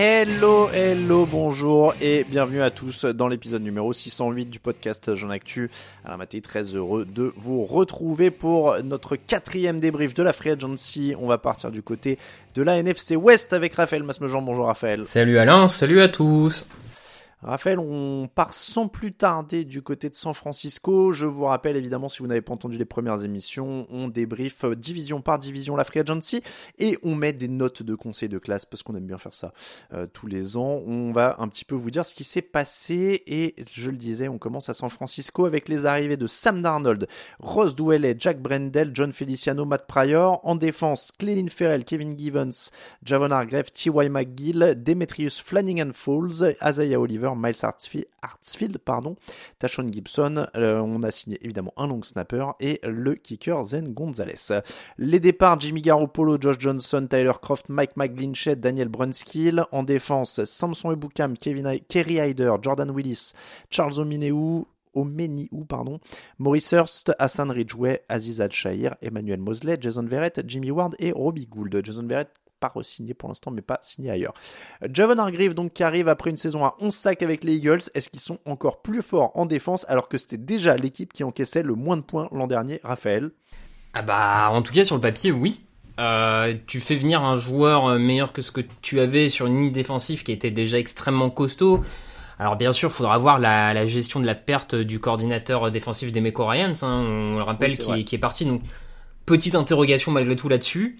Hello, hello, bonjour et bienvenue à tous dans l'épisode numéro 608 du podcast Jean Actu. Alors Mathé, très heureux de vous retrouver pour notre quatrième débrief de la Free Agency. On va partir du côté de la NFC West avec Raphaël Masmejean. Bonjour Raphaël. Salut Alain, salut à tous. Raphaël, on part sans plus tarder du côté de San Francisco. Je vous rappelle évidemment, si vous n'avez pas entendu les premières émissions, on débrief euh, division par division la Free Agency et on met des notes de conseil de classe parce qu'on aime bien faire ça euh, tous les ans. On va un petit peu vous dire ce qui s'est passé et je le disais, on commence à San Francisco avec les arrivées de Sam Darnold, Ross Dwelley, Jack Brendel, John Feliciano, Matt Pryor. En défense, Clelin Ferrell, Kevin Givens, Javon Hargrave, T.Y. McGill, Demetrius Flanagan Falls, Isaiah Oliver, Miles Hartsfield pardon, Tashon Gibson, euh, on a signé évidemment un long snapper et le kicker Zen Gonzalez. Les départs Jimmy Garoppolo, Josh Johnson, Tyler Croft, Mike McGlinchett, Daniel Brunskill. En défense, Samson Ebukam, Kevin Kerry Hyder, Jordan Willis, Charles Omineu, Maurice Hurst, Hassan Ridgway, Aziz Al-Shahir, Emmanuel Mosley, Jason Verrett, Jimmy Ward et Robbie Gould. Jason Verrett pas re-signé pour l'instant, mais pas signé ailleurs. Javon Hargreave, donc, qui arrive après une saison à 11 sacs avec les Eagles. Est-ce qu'ils sont encore plus forts en défense alors que c'était déjà l'équipe qui encaissait le moins de points l'an dernier, Raphaël? Ah bah, en tout cas, sur le papier, oui. Euh, tu fais venir un joueur meilleur que ce que tu avais sur une ligne défensive qui était déjà extrêmement costaud. Alors bien sûr, il faudra voir la, la, gestion de la perte du coordinateur défensif des Meco Ryans, hein, on le rappelle, oui, qui, qui, est parti. Donc petite interrogation malgré tout là-dessus.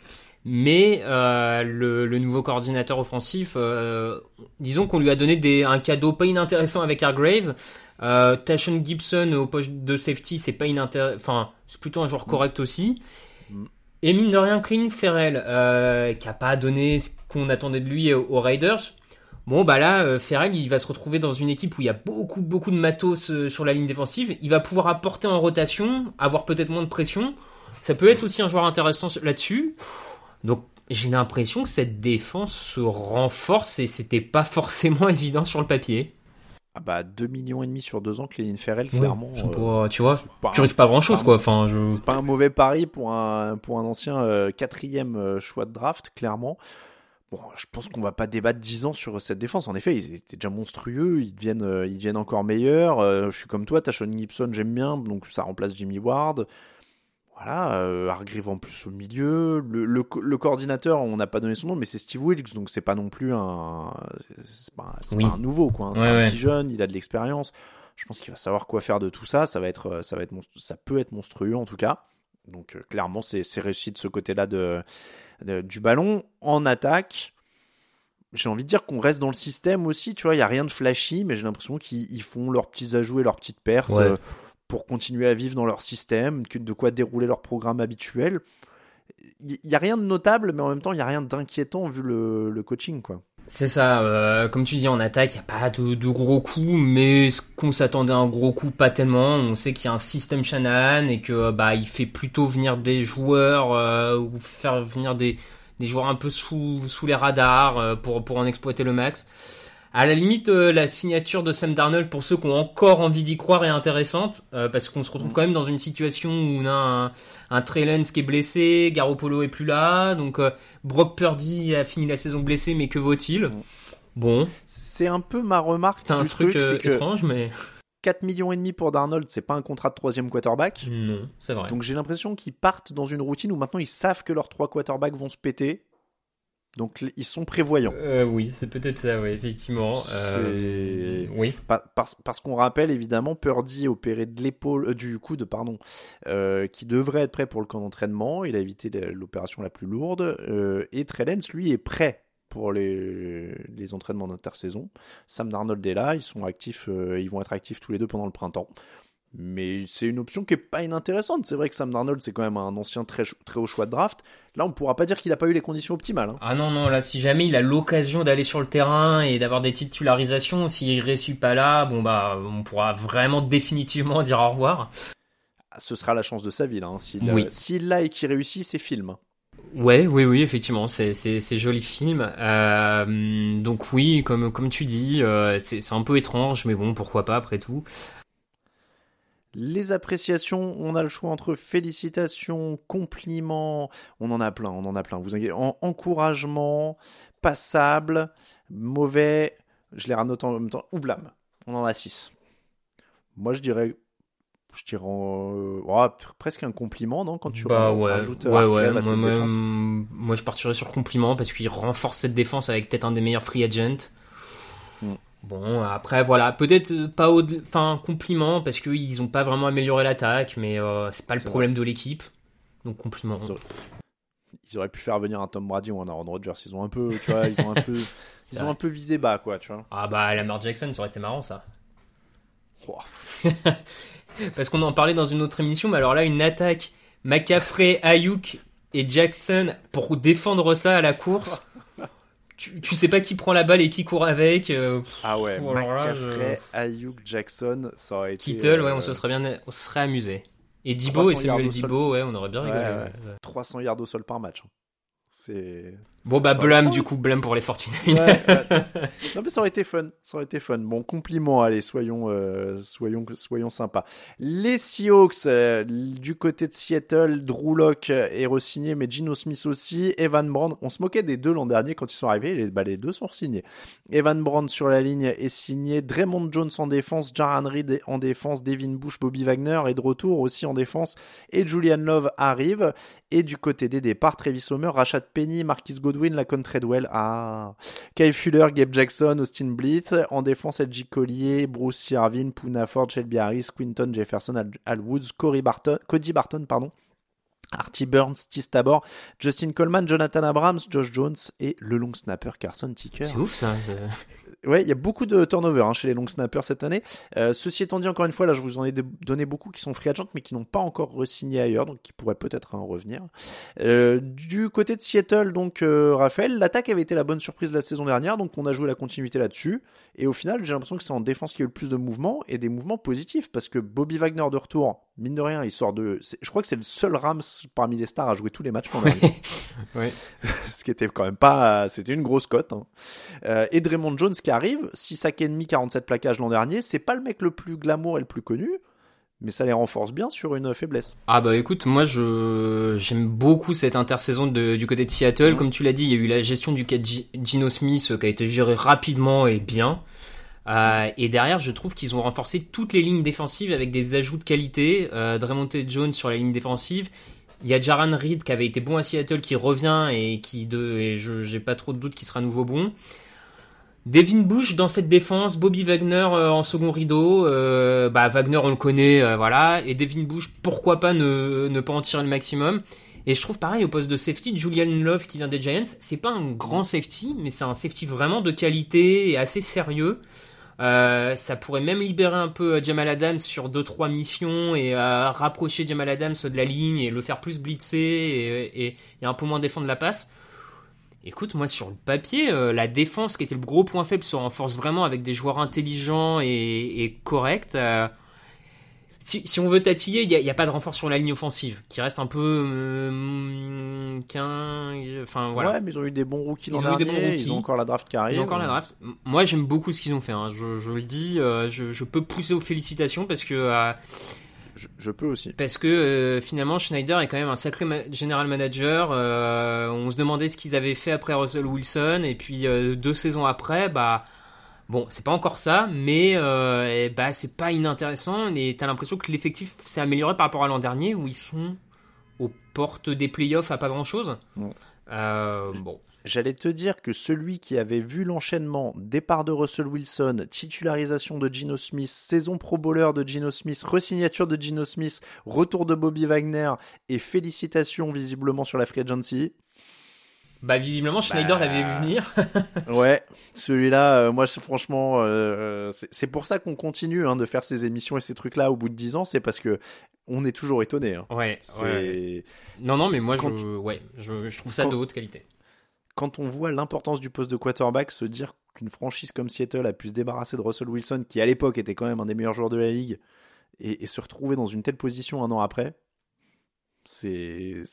Mais euh, le, le, nouveau coordinateur offensif, euh, disons qu'on lui a donné des, un cadeau pas inintéressant avec Hargrave. Euh, Tashon Gibson au poste de safety, c'est pas inintéressant. Enfin, c'est plutôt un joueur correct aussi. Et mine de rien, Clint Ferrell, euh, qui a pas donné ce qu'on attendait de lui aux Raiders. Bon, bah là, Ferrell, il va se retrouver dans une équipe où il y a beaucoup, beaucoup de matos sur la ligne défensive. Il va pouvoir apporter en rotation, avoir peut-être moins de pression. Ça peut être aussi un joueur intéressant là-dessus. Donc j'ai l'impression que cette défense se renforce et c'était pas forcément évident sur le papier. Ah bah 2 millions et demi sur 2 ans, Cléline Ferrell, clairement. Euh, tu vois, tu risques pas grand chose quoi. Enfin, je... C'est pas un mauvais pari pour un, pour un ancien euh, quatrième euh, choix de draft, clairement. Bon, je pense qu'on va pas débattre 10 ans sur cette défense. En effet, ils étaient déjà monstrueux, ils deviennent, euh, ils deviennent encore meilleurs. je suis comme toi, Tashon Gibson, j'aime bien, donc ça remplace Jimmy Ward. Voilà, euh, Hargreave en plus au milieu. Le, le, le coordinateur, on n'a pas donné son nom, mais c'est Steve Wilkes, donc c'est pas non plus un, c'est pas, oui. pas, un nouveau, quoi. Hein. C'est ouais, un ouais. petit jeune, il a de l'expérience. Je pense qu'il va savoir quoi faire de tout ça. Ça va être, ça va être, ça peut être monstrueux en tout cas. Donc euh, clairement, c'est, c'est réussi de ce côté-là de, de, du ballon en attaque. J'ai envie de dire qu'on reste dans le système aussi, tu vois. Il y a rien de flashy, mais j'ai l'impression qu'ils font leurs petits ajouts et leurs petites pertes. Ouais. Euh, pour continuer à vivre dans leur système, de quoi dérouler leur programme habituel. il y, a rien de notable, mais en même temps, il y a rien d'inquiétant vu le, coaching, quoi. C'est ça, euh, comme tu dis en attaque, il n'y a pas de, gros coups, mais ce qu'on s'attendait à un gros coup, pas tellement. On sait qu'il y a un système Shanahan et que bah il fait plutôt venir des joueurs euh, ou faire venir des, des joueurs un peu sous, sous les radars euh, pour, pour en exploiter le max. À la limite, euh, la signature de Sam Darnold, pour ceux qui ont encore envie d'y croire, est intéressante, euh, parce qu'on se retrouve quand même dans une situation où on a un, un Trey Lance qui est blessé, Garoppolo est plus là, donc euh, Brock Purdy a fini la saison blessé, mais que vaut-il? Bon. C'est un peu ma remarque C'est un du truc, truc, c'est que étrange, mais 4 millions et demi pour Darnold, c'est pas un contrat de troisième quarterback. non, c'est vrai. Donc j'ai l'impression qu'ils partent dans une routine où maintenant ils savent que leurs trois quarterbacks vont se péter. Donc ils sont prévoyants. Euh, oui, c'est peut-être ça, oui, effectivement. Euh, oui. Pa- Parce, parce qu'on rappelle évidemment Purdy opéré de l'épaule, euh, du coude, pardon, euh, qui devrait être prêt pour le camp d'entraînement. Il a évité l'opération la plus lourde. euh, et Trey Lance, lui, est prêt pour les, les entraînements d'intersaison. Sam Darnold est là, ils sont actifs, euh, ils vont être actifs tous les deux pendant le printemps. Mais c'est une option qui est pas inintéressante. C'est vrai que Sam Darnold, c'est quand même un ancien très, très haut choix de draft. Là, on pourra pas dire qu'il a pas eu les conditions optimales. hein. Ah non, non, là, si jamais il a l'occasion d'aller sur le terrain et d'avoir des titularisations, s'il réussit pas là, bon bah, on pourra vraiment définitivement dire au revoir. Ah, Ce sera la chance de sa vie, là. hein. S'il Oui. euh, s'il l'a et qu'il réussit, c'est film. Ouais, oui, oui, effectivement, c'est c'est c'est joli film. Euh, donc oui, comme comme tu dis, euh, c'est un peu étrange, mais bon, pourquoi pas après tout. Les appréciations, on a le choix entre félicitations, compliments, on en a plein, on en a plein. Vous inquiétez, en, encouragement, passable, mauvais, je les ranote en même temps, ou blâme. On en a six. Moi, je dirais, je dirais euh, oh, presque un compliment, non Quand tu Bah ouais, rajoutes ouais, Hartwell ouais. à Moi, cette moi, défense. moi, je partirais sur compliment parce qu'il renforce cette défense avec peut-être un des meilleurs free agents. Mm. Bon, après voilà, peut-être euh, pas au, enfin compliment parce qu'ils ont pas vraiment amélioré l'attaque, mais euh, c'est pas le problème de l'équipe. Donc compliment. Ils auraient pu faire venir un Tom Brady ou un Aaron Rodgers. Ils ont un peu, tu vois, ils ont un peu, ils ont un peu visé bas, quoi, tu vois. Ah bah Lamar Jackson, ça aurait été marrant ça. Oh, Parce qu'on en parlait dans une autre émission, mais alors là, une attaque McCaffrey, Ayuk et Jackson pour défendre ça à la course. Tu, tu sais pas qui prend la balle et qui court avec. euh, pff, Ah ouais, Oh McCaffrey, Ayuk, Jackson, ça aurait été. Kittle, ouais, euh, on se serait bien, on se serait amusé. Et Dibo 300 et Samuel sol. Dibo, ouais, on aurait bien rigolé. ouais. ouais. 300 yards au sol par match. hein. C'est. Bon bah blâme du coup, blâme pour les 49 Ouais, ouais. non mais ça aurait été fun, ça aurait été fun. Bon compliment, allez soyons euh, soyons soyons sympas. Les Seahawks euh, du côté de Seattle, Drew Lock est re-signé, mais Gino Smith aussi, Evan Brand. On se moquait des deux l'an dernier quand ils sont arrivés, les, bah, les deux sont signés. Evan Brand sur la ligne est signé, Draymond Jones en défense, Jaran Reed en défense, Devin Bush, Bobby Wagner est de retour aussi en défense et Julian Love arrive. Et du côté des départs, Travis Homer, Rashad Penny, Marquis Godwin, Lacon Treadwell, ah, Kyle Fuller, Gabe Jackson, Austin Blythe, en défense LG Collier, Bruce Yarvin, Poona Ford, Shelby Harris, Quinton Jefferson, Al, Al Woods, Corey Barton, Cody Barton, pardon. Artie Burns, Steve Tabor, Justin Coleman, Jonathan Abrams, Josh Jones et le long snapper Carson Ticker. C'est ouf ça. Ouais, il y a beaucoup de turnover hein, chez les long snappers cette année. Euh, ceci étant dit, encore une fois, là, je vous en ai donné beaucoup qui sont free agents, mais qui n'ont pas encore re-signé ailleurs, donc qui pourraient peut-être en revenir. Euh, du côté de Seattle, donc, euh, Raphaël, l'attaque avait été la bonne surprise de la saison dernière, donc on a joué la continuité là-dessus. Et au final, j'ai l'impression que c'est en défense qu'il y a eu le plus de mouvements, et des mouvements positifs, parce que Bobby Wagner de retour, mine de rien, sort de... Je crois que c'est le seul Rams parmi les stars à jouer tous les matchs l'an dernier. Ouais. ce qui était quand même pas, c'était une grosse cote. Hein. Euh, et Draymond Jones qui arrive, 6 sacs et demi, 47 plaquages l'an dernier, c'est pas le mec le plus glamour et le plus connu, mais ça les renforce bien sur une faiblesse. Ah bah écoute, moi je j'aime beaucoup cette intersaison de- du côté de Seattle. Comme tu l'as dit, il y a eu la gestion du cas de Gi- Gino Smith euh, qui a été gérée rapidement et bien. Euh, et derrière, je trouve qu'ils ont renforcé toutes les lignes défensives avec des ajouts de qualité. Euh, Draymond Jones sur la ligne défensive. Il y a Jaran Reed qui avait été bon à Seattle qui revient et qui et je j'ai pas trop de doute qu'il sera à nouveau bon. Devin Bush dans cette défense, Bobby Wagner euh, en second rideau, euh, bah Wagner on le connaît, voilà, et Devin Bush pourquoi pas ne, ne pas en tirer le maximum. Et je trouve pareil au poste de safety, Julian Love qui vient des Giants, c'est pas un grand safety, mais c'est un safety vraiment de qualité et assez sérieux. Euh, ça pourrait même libérer un peu euh, Jamal Adams sur deux trois missions et euh, rapprocher Jamal Adams de la ligne et le faire plus blitzer et, et, et un peu moins défendre la passe. Écoute, moi sur le papier, euh, la défense qui était le gros point faible se renforce vraiment avec des joueurs intelligents et, et corrects. Si, si, on veut tatiller, il n'y a, a, pas de renfort sur la ligne offensive, qui reste un peu euh, qu'un. Enfin voilà. Ouais, mais ils ont eu des bons rookies dans l'année. Ils ont encore la draft qui arrive. Ils ont encore la draft. Moi, j'aime beaucoup ce qu'ils ont fait. Hein. Je, je, le dis, euh, je, je, peux pousser aux félicitations parce que. Euh, je, je, peux aussi. Parce que euh, finalement, Schneider est quand même un sacré ma general manager. on se demandait ce qu'ils avaient fait après Russell Wilson, et puis deux saisons après, bah Bon, c'est pas encore ça, mais euh, bah, c'est pas inintéressant. Et t'as l'impression que l'effectif s'est amélioré par rapport à l'an dernier, où ils sont aux portes des playoffs à pas grand chose. Bon. Euh, bon. J'allais te dire que celui qui avait vu l'enchaînement départ de Russell Wilson, titularisation de Gino Smith, saison pro bowler de Gino Smith, resignature de Gino Smith, retour de Bobby Wagner et félicitations visiblement sur la free agency. Bah visiblement Schneider bah... l'avait vu venir. ouais, celui-là, euh, moi franchement, euh, c'est pour ça qu'on continue hein, de faire ces émissions et ces trucs-là au bout de 10 ans, c'est parce que on est toujours étonné. Hein. Ouais, ouais, Non, non, mais moi, Quand... je, ouais, je, je trouve ça Quand... de haute qualité. Quand on voit l'importance du poste de quarterback, se dire qu'une franchise comme Seattle a pu se débarrasser de Russell Wilson, qui à l'époque était quand même un des meilleurs joueurs de la ligue, et, et se retrouver dans une telle position un an après, c'est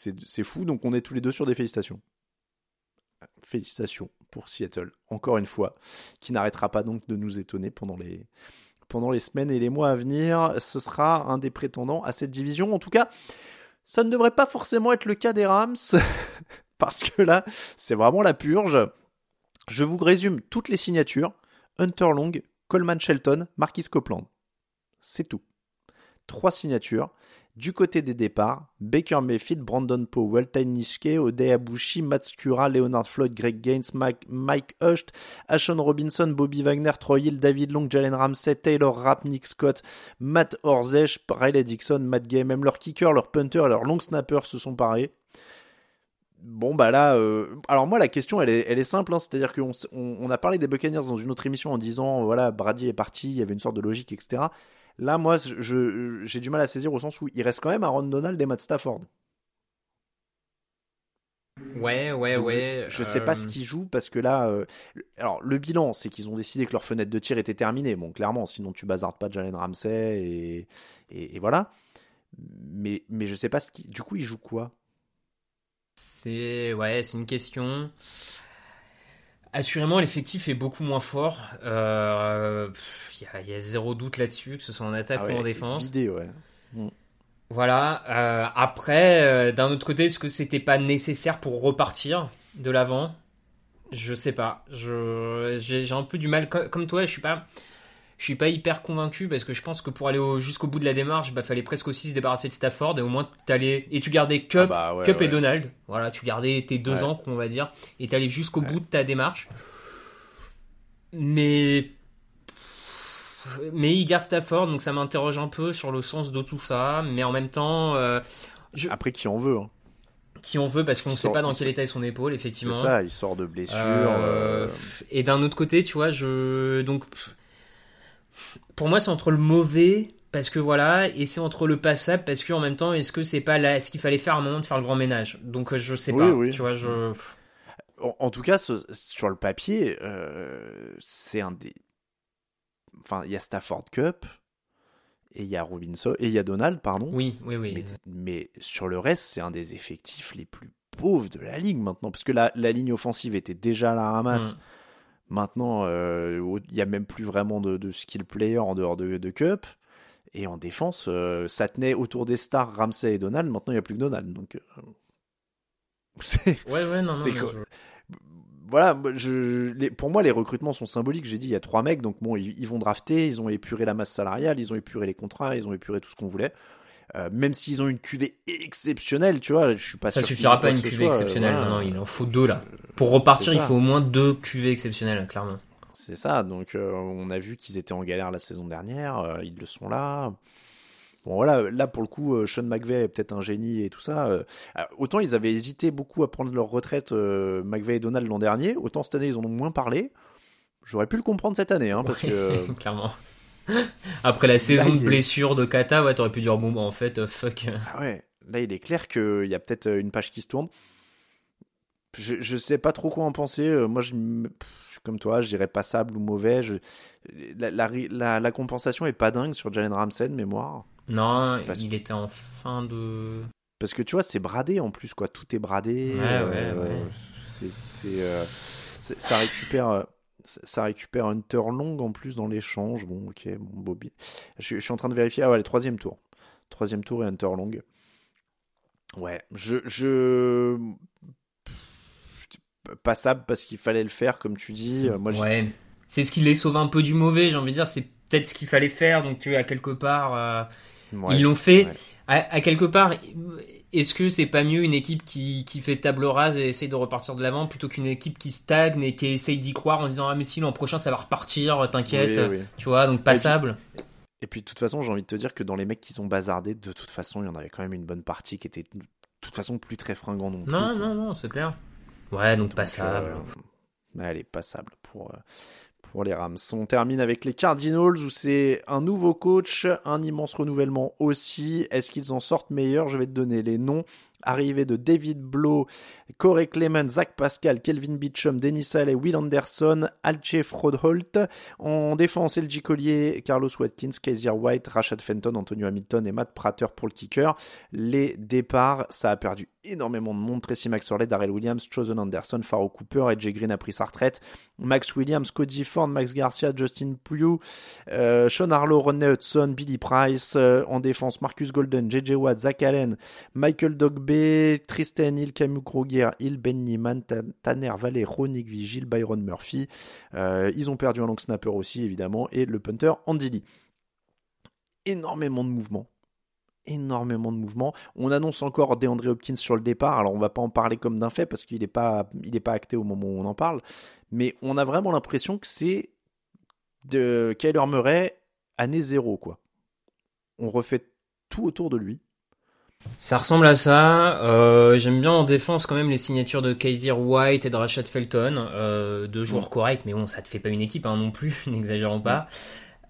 fou. Donc on est tous les deux sur des félicitations félicitations pour Seattle, encore une fois, qui n'arrêtera pas donc de nous étonner pendant les, pendant les semaines et les mois à venir. Ce sera un des prétendants à cette division. En tout cas, ça ne devrait pas forcément être le cas des Rams, parce que là, c'est vraiment la purge. Je vous résume toutes les signatures. Hunter Long, Coleman Shelton, Marquis Copeland. C'est tout. Trois signatures. Du côté des départs, Baker Mayfield, Brandon Powell, Ty Nishke, Odey Abushi, Matt Skura, Leonard Floyd, Greg Gaines, Mike, Mike Husht, Ashon Robinson, Bobby Wagner, Troy Hill, David Long, Jalen Ramsey, Taylor Rapp, Nick Scott, Matt Orzech, Riley Dixon, Matt Gay, même leurs kickers, leurs punters, leurs long snappers se sont parés. Bon bah là, euh... alors moi la question elle est, simple, hein, c'est-à-dire qu'on on, on a parlé des Buccaneers dans une autre émission en disant voilà Brady est parti, il y avait une sorte de logique etc. Là, moi, j'ai du mal à saisir au sens où il reste quand même Aaron Donald et Matt Stafford. Ouais, ouais, Donc ouais. Je, je sais euh... pas ce qu'ils jouent parce que là, euh, alors le bilan, c'est qu'ils ont décidé que leur fenêtre de tir était terminée. Bon, clairement, sinon tu bazardes pas Jalen Ramsey et, et, et, voilà. Mais, mais je sais pas ce qui. Du coup, ils jouent quoi? C'est ouais, c'est une question. Assurément, l'effectif est beaucoup moins fort. Il euh, y, y, a zéro doute là-dessus, que ce soit en attaque ah ouais, ou en défense. Vidé, ouais. Mm. Voilà. Euh, après, euh, d'un autre côté, est-ce que c'était pas nécessaire pour repartir de l'avant? Je sais pas. J'ai un peu du mal. Comme toi, je suis pas. Je suis pas hyper convaincu parce que je pense que pour aller jusqu'au bout de la démarche, bah fallait presque aussi se débarrasser de Stafford et au moins t'allais et tu gardais Cup, ah bah ouais, Cup ouais. et Donald. Voilà, tu gardais tes deux Ouais. ans, on va dire, et t'allais jusqu'au bout de ta démarche. Mais mais il garde Stafford, donc ça m'interroge un peu sur le sens de tout ça. Mais en même temps, euh, je... après qui en veut hein? qui on veut parce qu'on ne sait pas dans quel état est son épaule, effectivement. C'est ça, il sort de blessure. Euh, euh, Et d'un autre côté, tu vois, je donc pour moi c'est entre le mauvais parce que voilà et c'est entre le passable parce que en même temps est-ce que c'est pas là ce qu'il fallait faire un moment de faire le grand ménage? Donc euh, je sais Oui, pas, oui. tu vois, je En, en tout cas, ce- sur le papier, euh, c'est un des. Enfin, il y a Stafford Cup et il y a Robinson et il y a Donald, pardon. oui, oui, oui. Mais, mais sur le reste, c'est un des effectifs les plus pauvres de la ligue maintenant, parce que la, la ligne offensive était déjà à la ramasse. Mm. Maintenant, euh, il y a même plus vraiment de, de skill player en dehors de, de Cup. Et en défense, euh, ça tenait autour des stars Ramsey et Donald. Maintenant, il n'y a plus que Donald. Donc, euh, c'est Ouais, ouais, non, non. quoi- je- voilà, moi, je, les, pour moi, les recrutements sont symboliques. J'ai dit, il y a trois mecs, donc bon, ils, ils vont drafter, ils ont épuré la masse salariale, ils ont épuré les contrats, ils ont épuré tout ce qu'on voulait. Euh, même s'ils ont une cuvée exceptionnelle, tu vois, je suis pas Ça sûr. suffira pas une cuvée soit, euh, exceptionnelle, voilà. non, non, il en faut deux là. Pour repartir, il faut au moins deux cuvées exceptionnelles, clairement. C'est ça, donc euh, on a vu qu'ils étaient en galère la saison dernière, euh, ils le sont là. Bon voilà, là pour le coup, euh, Sean McVay est peut-être un génie et tout ça. euh, euh, autant ils avaient hésité beaucoup à prendre leur retraite, euh, McVay et Donald l'an dernier, autant cette année ils en ont moins parlé. J'aurais pu le comprendre cette année, hein, parce que clairement. Après la saison Là, de est- blessure de Kata, ouais, t'aurais pu dire bon, bah, en fait, euh, fuck. Ah ouais, là il est clair qu'il y a peut-être euh, une page qui se tourne. Je, je sais pas trop quoi en penser. euh, Moi, je, suis comme toi, je dirais passable ou mauvais. Je, la, la, la, la compensation est pas dingue sur Jalen Ramsey de mémoire. Non, Parce- il était en fin de. Parce que tu vois, c'est bradé en plus, quoi. Tout est bradé. Ouais, euh, ouais, ouais. c'est- c'est, euh, c'est- ça récupère. Ça récupère Hunter Long en plus dans l'échange. Bon, ok, bon, Bobby. Je, je suis en train de vérifier. Ah ouais, le troisième tour. Troisième tour et Hunter Long. Ouais, je. je... Passable parce qu'il fallait le faire, comme tu dis. Moi, ouais. C'est ce qui les sauve un peu du mauvais, j'ai envie de dire. C'est peut-être ce qu'il fallait faire. Donc, tu à quelque part, euh, ouais. ils l'ont fait. ouais. À, à quelque part, est-ce que c'est pas mieux une équipe qui, qui fait table rase et essaye de repartir de l'avant plutôt qu'une équipe qui stagne et qui essaye d'y croire en disant ah mais si l'an prochain ça va repartir, t'inquiète, Oui, oui. tu vois, donc passable. Et puis de toute façon, j'ai envie de te dire que dans les mecs qui sont bazardés, de toute façon, il y en avait quand même une bonne partie qui était de toute façon plus très fringant non plus. Non, quoi. non, non, c'est clair. Ouais, donc, Donc, passable. euh, est passable pour, euh, pour les Rams. On termine avec les Cardinals où c'est un nouveau coach, un immense renouvellement aussi. Est-ce qu'ils en sortent meilleurs? Je vais te donner les noms. Arrivée de David Blow, Corey Clement, Zach Pascal, Kelvin Beachum, Denis Alley, Will Anderson, Alche Frodholt. En défense, LG Collier, Carlos Watkins, Kaiser White, Rashad Fenton, Antonio Hamilton et Matt Prater pour le kicker. Les départs, ça a perdu énormément de monde. Tracy McSorley, Darrell Williams, Chosen Anderson, Faro Cooper, AJ Green a pris sa retraite. Max Williams, Cody Ford, Max Garcia, Justin Pugh, euh, Sean Harlow, Ronnie Hudson, Billy Price. euh, en défense, Marcus Golden, JJ Watt, Zach Allen, Michael Dogbe, Tristan Hill, Camus Kroger, Hill, Ben Niemann, Ta- Tanner Valero, Nick Vigil, Byron Murphy. Euh, ils ont perdu un long snapper aussi, évidemment, et le punter Andy Lee. Énormément de mouvements. Énormément de mouvements. On annonce encore DeAndre Hopkins sur le départ. Alors, on va pas en parler comme d'un fait parce qu'il n'est pas, pas acté au moment où on en parle. Mais on a vraiment l'impression que c'est de Kyler Murray année zéro, quoi. On refait tout autour de lui. Ça ressemble à ça. Euh, J'aime bien en défense quand même les signatures de Kaiser White et de Rashad Felton. Euh, deux joueurs corrects, mais bon, ça te fait pas une équipe hein, non plus, n'exagérons pas.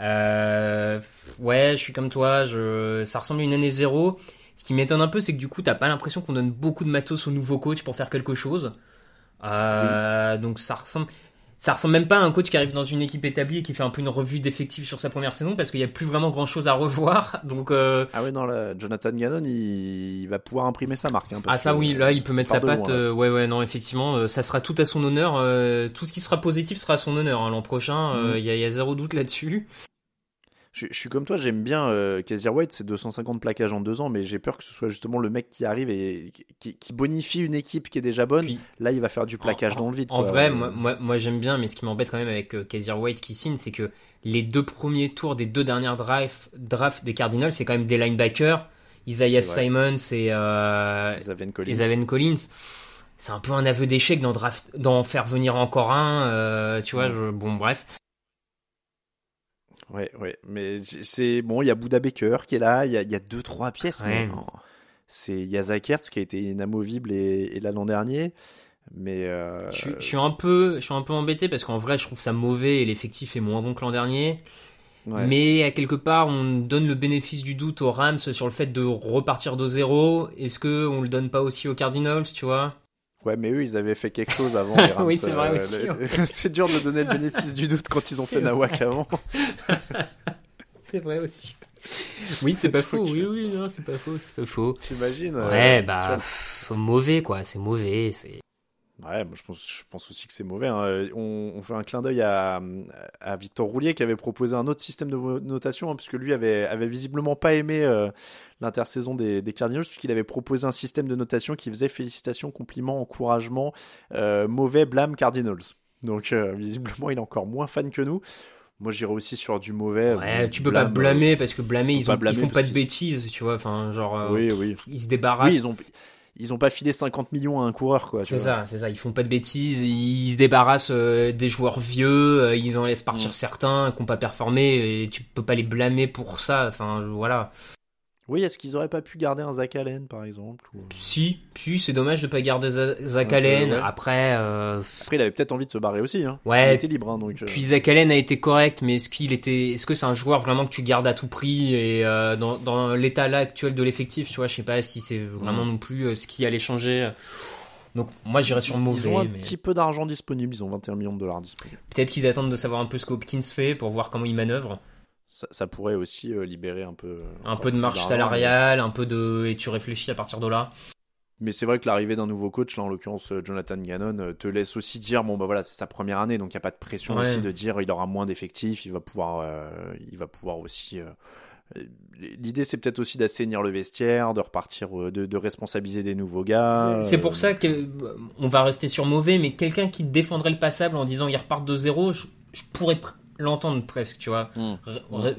Euh, ouais, je suis comme toi. Je... Ça ressemble à une année zéro. Ce qui m'étonne un peu, c'est que du coup, t'as pas l'impression qu'on donne beaucoup de matos au nouveau coach pour faire quelque chose. Donc ça ressemble. Ça ressemble même pas à un coach qui arrive dans une équipe établie et qui fait un peu une revue d'effectifs sur sa première saison parce qu'il y a plus vraiment grand chose à revoir. Donc euh, Ah ouais, non, là, Jonathan Gannon, il, il va pouvoir imprimer sa marque. hein, parce Ah ça que, oui, là il peut mettre sa patte. loin, là. euh, ouais ouais non effectivement, euh, ça sera tout à son honneur. euh, tout ce qui sera positif sera à son honneur hein, l'an prochain. Il Mhm. y, a, y a zéro doute là-dessus. Je, je suis comme toi, j'aime bien euh, Kaiser White, c'est 250 plaquages en deux ans, mais j'ai peur que ce soit justement le mec qui arrive et qui, qui bonifie une équipe qui est déjà bonne. Puis- Là, il va faire du plaquage En- dans le vide. En quoi. vrai, moi, moi, moi, j'aime bien, mais ce qui m'embête quand même avec euh, Kaiser White qui signe, c'est que les deux premiers tours des deux dernières drafts, des Cardinals, c'est quand même des linebackers. Isaiah. Simons et, euh, Collins. Collins. C'est un peu un aveu d'échec d'en draft, d'en faire venir encore un. euh, tu vois, je- bon bref. Ouais, ouais, mais c'est bon. Il y a Bouda Baker qui est là. Il y a, y a deux, trois pièces. mais Ouais. C'est il y a qui a été inamovible et, et là l'an dernier. Mais euh, Je, suis- je suis un peu, je suis un peu embêté parce qu'en vrai, je trouve ça mauvais et l'effectif est moins bon que l'an dernier. ouais. Mais à quelque part, on donne le bénéfice du doute aux Rams sur le fait de repartir de zéro. Est-ce que on le donne pas aussi aux Cardinals, tu vois? Ouais, mais eux, ils avaient fait quelque chose avant. les Rams, Oui, c'est vrai euh, aussi, le- c'est dur de donner le bénéfice du doute quand ils ont fait Nawak avant. C'est vrai aussi. Oui, c'est pas faux. Oui, oui, non, c'est pas faux, c'est pas faux. T'imagines euh, Ouais, tu bah, mauvais quoi, c'est mauvais. C'est. Ouais, moi je pense, je pense aussi que c'est mauvais. hein. On, on fait un clin d'œil à, à Victor Roulier qui avait proposé un autre système de notation, hein, puisque lui avait, avait visiblement pas aimé euh, l'intersaison des, des Cardinals, puisqu'il avait proposé un système de notation qui faisait félicitations, compliments, encouragements, euh, mauvais, blâme Cardinals. Donc euh, visiblement, il est encore moins fan que nous. Moi, j'irais aussi sur du mauvais. Ouais, tu peux pas blâme, blâmer parce que blâmer, ils, ont, pas blâmer ils font pas de bêtises, tu vois. Enfin, genre, euh, euh, Oui, oui. ils se débarrassent. Oui, ils ont, ils ont pas filé 50 millions à un coureur, quoi. C'est ça, c'est ça. Ils font pas de bêtises, ils se débarrassent euh, des joueurs vieux, euh, ils en laissent partir Mm. certains qui n'ont pas performé, et tu peux pas les blâmer pour ça. Enfin, voilà. Oui, est-ce qu'ils auraient pas pu garder un Zach Allen, par exemple ou- Si, si, c'est dommage de pas garder Za- Zach Allen. ouais. Après, euh, Après, il avait peut-être envie de se barrer aussi. Hein. Ouais. Il était libre, hein, donc. euh, Puis Zach Allen a été correct, mais est-ce qu'il était, est-ce que c'est un joueur vraiment que tu gardes à tout prix et euh, dans, dans l'état là actuel de l'effectif, tu vois, je sais pas si c'est vraiment Mm. non plus euh, ce qui allait changer. Donc moi j'irais sur le mauvais, Ils ont un mais petit peu d'argent disponible, ils ont 21 millions de dollars disponibles. peut-être qu'ils attendent de savoir un peu ce qu'Hopkins fait pour voir comment il manœuvre, Ça, ça pourrait aussi euh, libérer un peu. euh, un peu de marge salariale, un peu de et tu réfléchis à partir de là. Mais, c'est vrai que l'arrivée d'un nouveau coach, là en l'occurrence euh, Jonathan Gannon, te laisse aussi dire bon bah voilà c'est sa première année, donc il y a pas de pression Ouais. aussi de dire il aura moins d'effectifs, il va pouvoir, euh, il va pouvoir aussi. euh, L'idée c'est peut-être aussi d'assainir le vestiaire, de repartir, de, de responsabiliser des nouveaux gars. C'est pour ça que on va rester sur mauvais, mais quelqu'un qui défendrait le passable en disant ils repartent de zéro, je, je pourrais l'entendre presque, tu vois. Mm.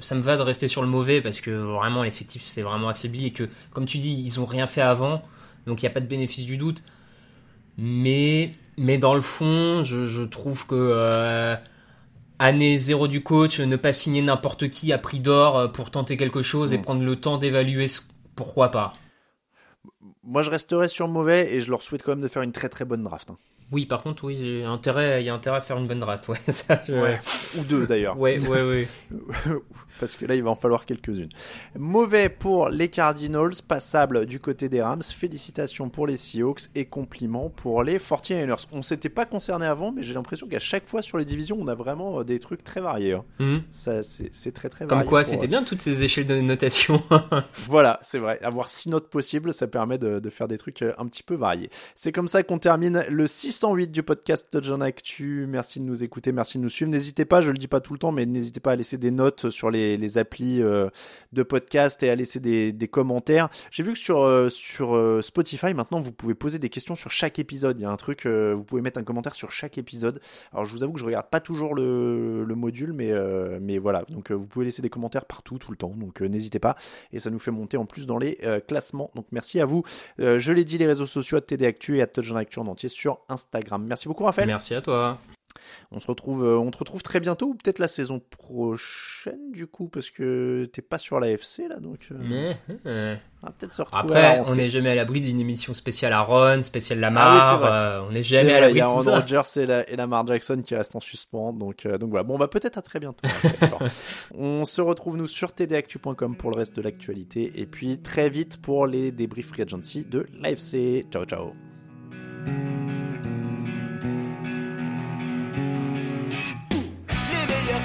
Ça me va de rester sur le mauvais parce que vraiment l'effectif s'est vraiment affaibli et que, comme tu dis, ils ont rien fait avant, donc il n'y a pas de bénéfice du doute. Mais, mais dans le fond, je, je trouve que euh, année zéro du coach, ne pas signer n'importe qui à prix d'or euh, pour tenter quelque chose et Mm. prendre le temps d'évaluer pourquoi pas. Moi je resterai sur mauvais et je leur souhaite quand même de faire une très très bonne draft. hein. Oui, par contre, oui, il y a intérêt, il y a intérêt à faire une bonne draft. Ouais, ça, je- Ou deux d'ailleurs. ouais, ouais, ouais. parce que là, il va en falloir quelques-unes. Mauvais pour les Cardinals, passable du côté des Rams. Félicitations pour les Seahawks et compliments pour les 49ers. On s'était pas concerné avant, mais j'ai l'impression qu'à chaque fois sur les divisions, on a vraiment euh, des trucs très variés. hein. Mhm. Ça, c'est très très Comme varié. quoi, pour, c'était euh, bien toutes ces échelles de notation. Voilà, c'est vrai. Avoir six notes possibles, ça permet de, de faire des trucs euh, un petit peu variés. C'est comme ça qu'on termine le 608 du podcast Touchdown Actu. Merci de nous écouter, merci de nous suivre. N'hésitez pas, je le dis pas tout le temps, mais n'hésitez pas à laisser des notes sur les, les applis euh, de podcast et à laisser des, commentaires. J'ai vu que sur, euh, sur euh, Spotify, maintenant, vous pouvez poser des questions sur chaque épisode. Il y a un truc, vous pouvez mettre un commentaire sur chaque épisode. Alors, je vous avoue que je regarde pas toujours le, le module, mais, mais voilà. Donc, vous pouvez laisser des commentaires partout, tout le temps. Donc, n'hésitez pas et ça nous fait monter en plus dans les classements. Donc merci à vous. Je l'ai dit, les réseaux sociaux à TD Actu et à Touchdown Actu en entier sur Instagram. Merci beaucoup Raphaël. Merci à toi. On se retrouve, euh, on te retrouve très bientôt ou peut-être la saison prochaine du coup parce que t'es pas sur la FC là donc. euh, Mais, euh, on va peut-être se retrouver. Après, on n'est jamais à l'abri d'une émission spéciale à Ron, spéciale Ah oui, Lamar. vrai. euh, on n'est jamais à l'abri Il y de a tout Aaron ça. Rodgers et, la, et Lamar Jackson qui restent en suspens. Donc, euh, donc voilà. Bon, bah peut-être à très bientôt. On se retrouve nous sur tdactu.com pour le reste de l'actualité. Et puis très vite pour les débriefs Free Agency de l'AFC. Ciao, ciao.